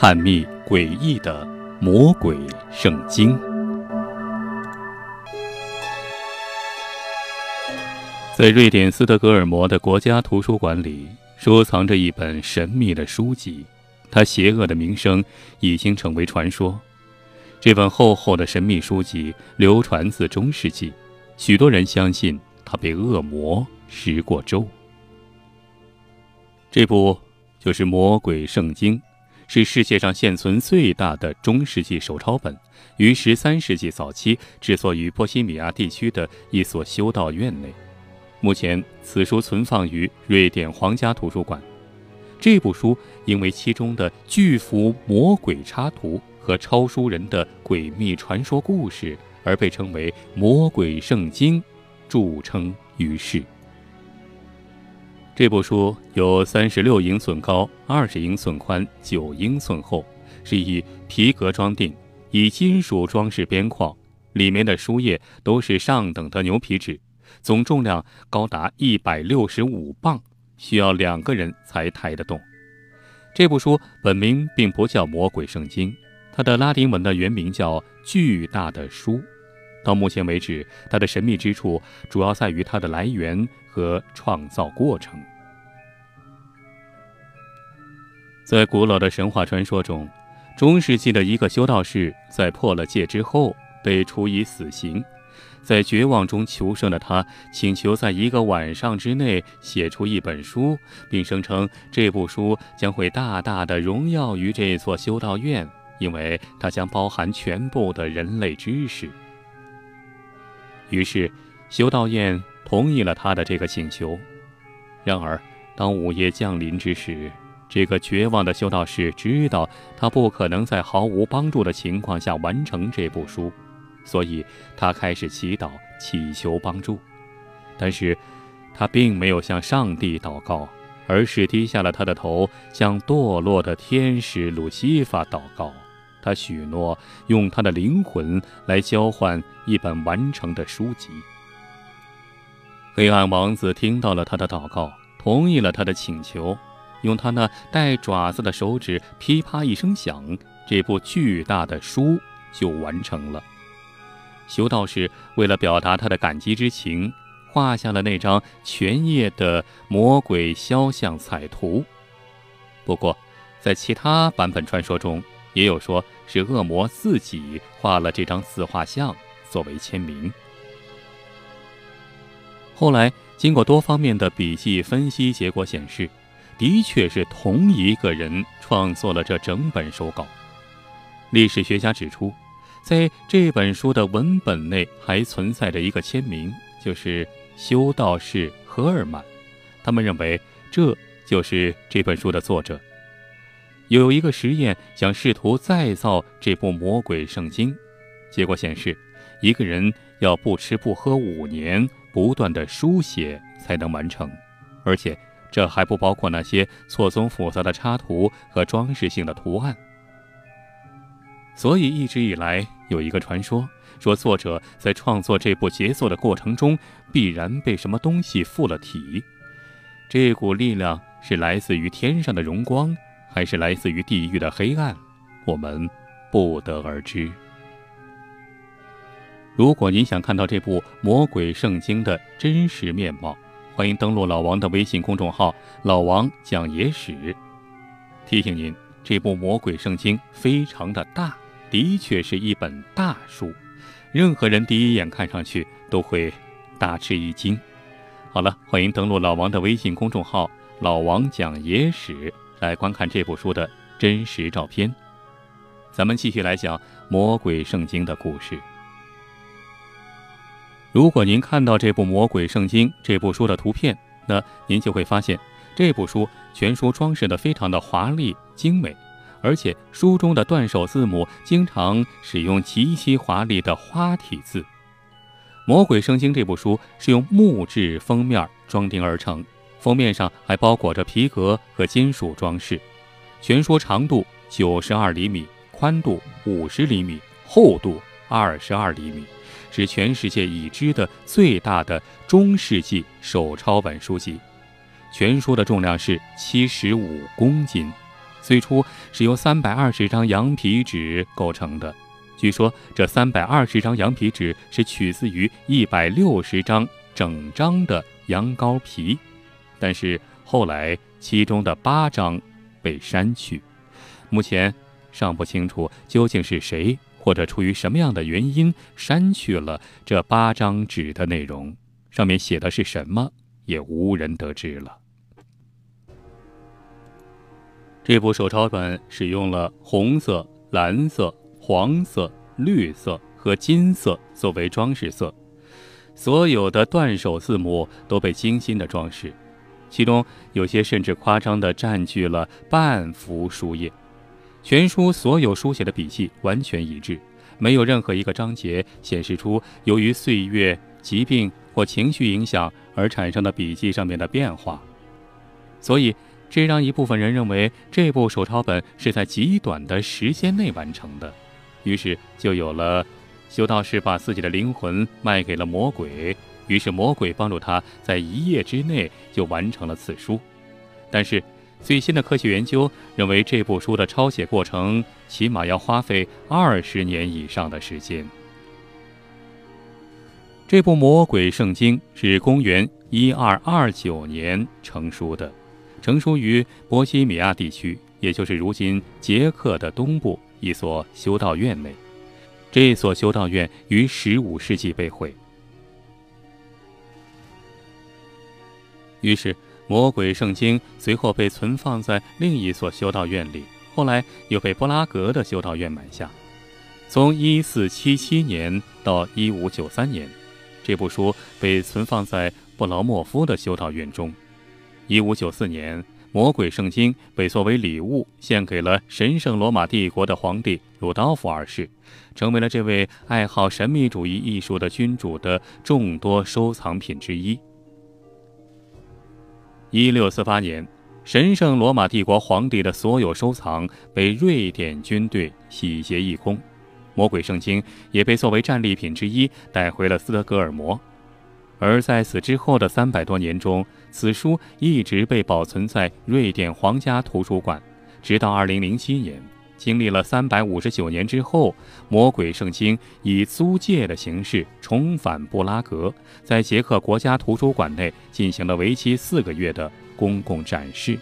探秘诡异的魔鬼圣经。在瑞典斯德哥尔摩的国家图书馆里，收藏着一本神秘的书籍，它邪恶的名声已经成为传说。这本厚厚的神秘书籍流传自中世纪，许多人相信它被恶魔施过咒。这部就是《魔鬼圣经》，是世界上现存最大的中世纪手抄本，于十三世纪早期制作于波西米亚地区的一所修道院内。目前，此书存放于瑞典皇家图书馆。这部书因为其中的巨幅魔鬼插图和抄书人的诡秘传说故事而被称为《魔鬼圣经》，著称于世。这部书有三十六英寸高、二十英寸宽、九英寸厚，是以皮革装订，以金属装饰边框，里面的书页都是上等的牛皮纸。总重量高达一百六十五磅，需要两个人才抬得动。这部书本名并不叫《魔鬼圣经》，它的拉丁文的原名叫《巨大的书》。到目前为止，它的神秘之处主要在于它的来源和创造过程。在古老的神话传说中，中世纪的一个修道士在破了戒之后被处以死刑。在绝望中求生的他，请求在一个晚上之内写出一本书，并声称这部书将会大大的荣耀于这座修道院，因为它将包含全部的人类知识。于是，修道院同意了他的这个请求。然而，当午夜降临之时，这个绝望的修道士知道他不可能在毫无帮助的情况下完成这部书。所以，他开始祈祷，祈求帮助。但是，他并没有向上帝祷告，而是低下了他的头，向堕落的天使鲁西法祷告。他许诺用他的灵魂来交换一本完成的书籍。黑暗王子听到了他的祷告，同意了他的请求，用他那带爪子的手指噼啪一声响，这部巨大的书就完成了。修道士为了表达他的感激之情，画下了那张全页的魔鬼肖像彩图。不过，在其他版本传说中，也有说是恶魔自己画了这张自画像作为签名。后来，经过多方面的笔记分析，结果显示，的确是同一个人创作了这整本手稿。历史学家指出。在这本书的文本内还存在着一个签名，就是修道士荷尔曼。他们认为这就是这本书的作者。有一个实验想试图再造这部魔鬼圣经，结果显示，一个人要不吃不喝五年，不断的书写才能完成，而且这还不包括那些错综复杂的插图和装饰性的图案。所以一直以来有一个传说，说作者在创作这部杰作的过程中，必然被什么东西附了体。这股力量是来自于天上的荣光，还是来自于地狱的黑暗，我们不得而知。如果您想看到这部《魔鬼圣经》的真实面貌，欢迎登录老王的微信公众号“老王讲野史”。提醒您，这部《魔鬼圣经》非常的大。的确是一本大书，任何人第一眼看上去都会大吃一惊。好了，欢迎登录老王的微信公众号“老王讲野史”来观看这部书的真实照片。咱们继续来讲《魔鬼圣经》的故事。如果您看到这部《魔鬼圣经》这部书的图片，那您就会发现这部书全书装饰的非常的华丽精美。而且书中的断手字母经常使用极其华丽的花体字。《魔鬼圣经》这部书是用木质封面装订而成，封面上还包裹着皮革和金属装饰。全书长度九十二厘米，宽度五十厘米，厚度二十二厘米，是全世界已知的最大的中世纪手抄本书籍。全书的重量是七十五公斤。最初是由三百二十张羊皮纸构成的。据说这三百二十张羊皮纸是取自于一百六十张整张的羊羔皮，但是后来其中的八张被删去，目前尚不清楚究竟是谁或者出于什么样的原因删去了这八张纸的内容，上面写的是什么也无人得知了。这部手抄本使用了红色、蓝色。黄色、绿色和金色作为装饰色，所有的断手字母都被精心的装饰，其中有些甚至夸张地占据了半幅书页。全书所有书写的笔迹完全一致，没有任何一个章节显示出由于岁月、疾病或情绪影响而产生的笔记上面的变化，所以这让一部分人认为这部手抄本是在极短的时间内完成的。于是就有了，修道士把自己的灵魂卖给了魔鬼，于是魔鬼帮助他在一夜之内就完成了此书。但是最新的科学研究认为，这部书的抄写过程起码要花费二十年以上的时间。这部魔鬼圣经是公元一二二九年成书的，成书于波西米亚地区，也就是如今捷克的东部。一所修道院内，这所修道院于十五世纪被毁。于是，《魔鬼圣经》随后被存放在另一所修道院里，后来又被布拉格的修道院买下。从一四七七年到一五九三年，这部书被存放在布劳莫夫的修道院中。一五九四年。魔鬼圣经被作为礼物献给了神圣罗马帝国的皇帝鲁道夫二世，成为了这位爱好神秘主义艺术的君主的众多收藏品之一。一六四八年，神圣罗马帝国皇帝的所有收藏被瑞典军队洗劫一空，魔鬼圣经也被作为战利品之一带回了斯德哥尔摩。而在此之后的三百多年中，此书一直被保存在瑞典皇家图书馆，直到二零零七年，经历了三百五十九年之后，《魔鬼圣经》以租借的形式重返布拉格，在捷克国家图书馆内进行了为期四个月的公共展示。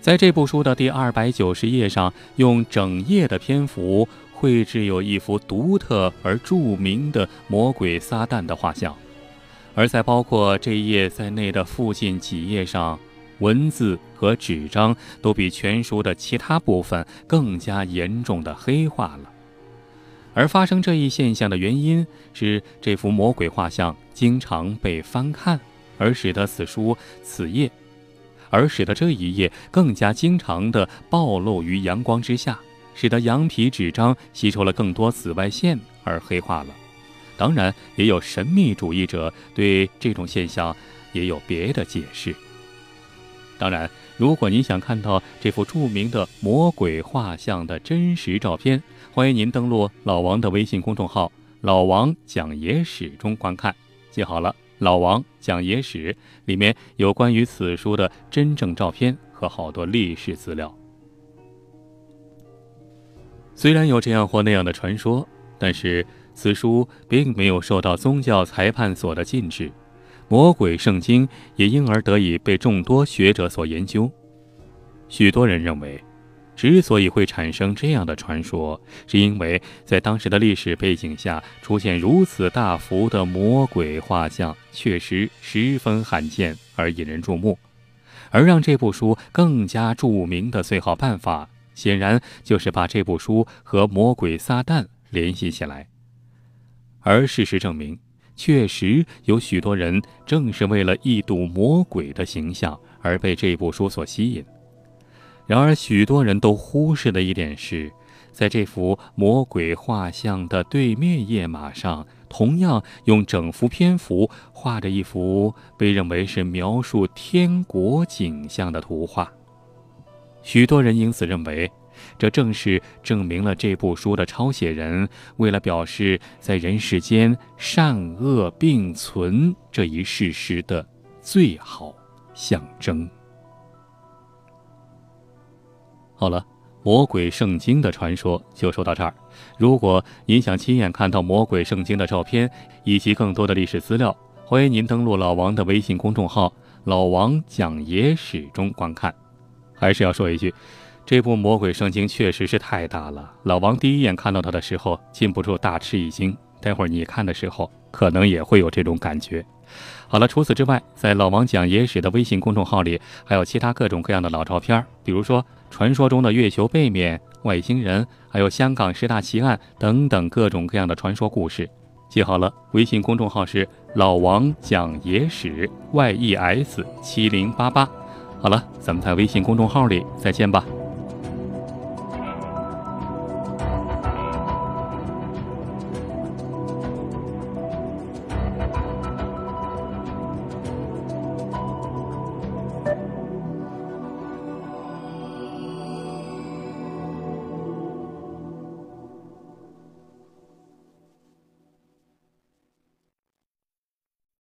在这部书的第二百九十页上，用整页的篇幅。绘制有一幅独特而著名的魔鬼撒旦的画像，而在包括这一页在内的附近几页上，文字和纸张都比全书的其他部分更加严重的黑化了。而发生这一现象的原因是，这幅魔鬼画像经常被翻看，而使得此书此页，而使得这一页更加经常地暴露于阳光之下。使得羊皮纸张吸收了更多紫外线而黑化了。当然，也有神秘主义者对这种现象也有别的解释。当然，如果您想看到这幅著名的魔鬼画像的真实照片，欢迎您登录老王的微信公众号“老王讲野史”中观看。记好了，“老王讲野史”里面有关于此书的真正照片和好多历史资料。虽然有这样或那样的传说，但是此书并没有受到宗教裁判所的禁止，《魔鬼圣经》也因而得以被众多学者所研究。许多人认为，之所以会产生这样的传说，是因为在当时的历史背景下出现如此大幅的魔鬼画像，确实十分罕见而引人注目。而让这部书更加著名的最好办法。显然就是把这部书和魔鬼撒旦联系起来，而事实证明，确实有许多人正是为了一睹魔鬼的形象而被这部书所吸引。然而，许多人都忽视的一点是，在这幅魔鬼画像的对面页码上，同样用整幅篇幅画着一幅被认为是描述天国景象的图画。许多人因此认为，这正是证明了这部书的抄写人为了表示在人世间善恶并存这一事实的最好象征。好了，魔鬼圣经的传说就说到这儿。如果您想亲眼看到魔鬼圣经的照片以及更多的历史资料，欢迎您登录老王的微信公众号“老王讲野史”中观看。还是要说一句，这部魔鬼圣经确实是太大了。老王第一眼看到它的时候，禁不住大吃一惊。待会儿你看的时候，可能也会有这种感觉。好了，除此之外，在老王讲野史的微信公众号里，还有其他各种各样的老照片，比如说传说中的月球背面、外星人，还有香港十大奇案等等各种各样的传说故事。记好了，微信公众号是老王讲野史 Y E S 七零八八。好了，咱们在微信公众号里再见吧。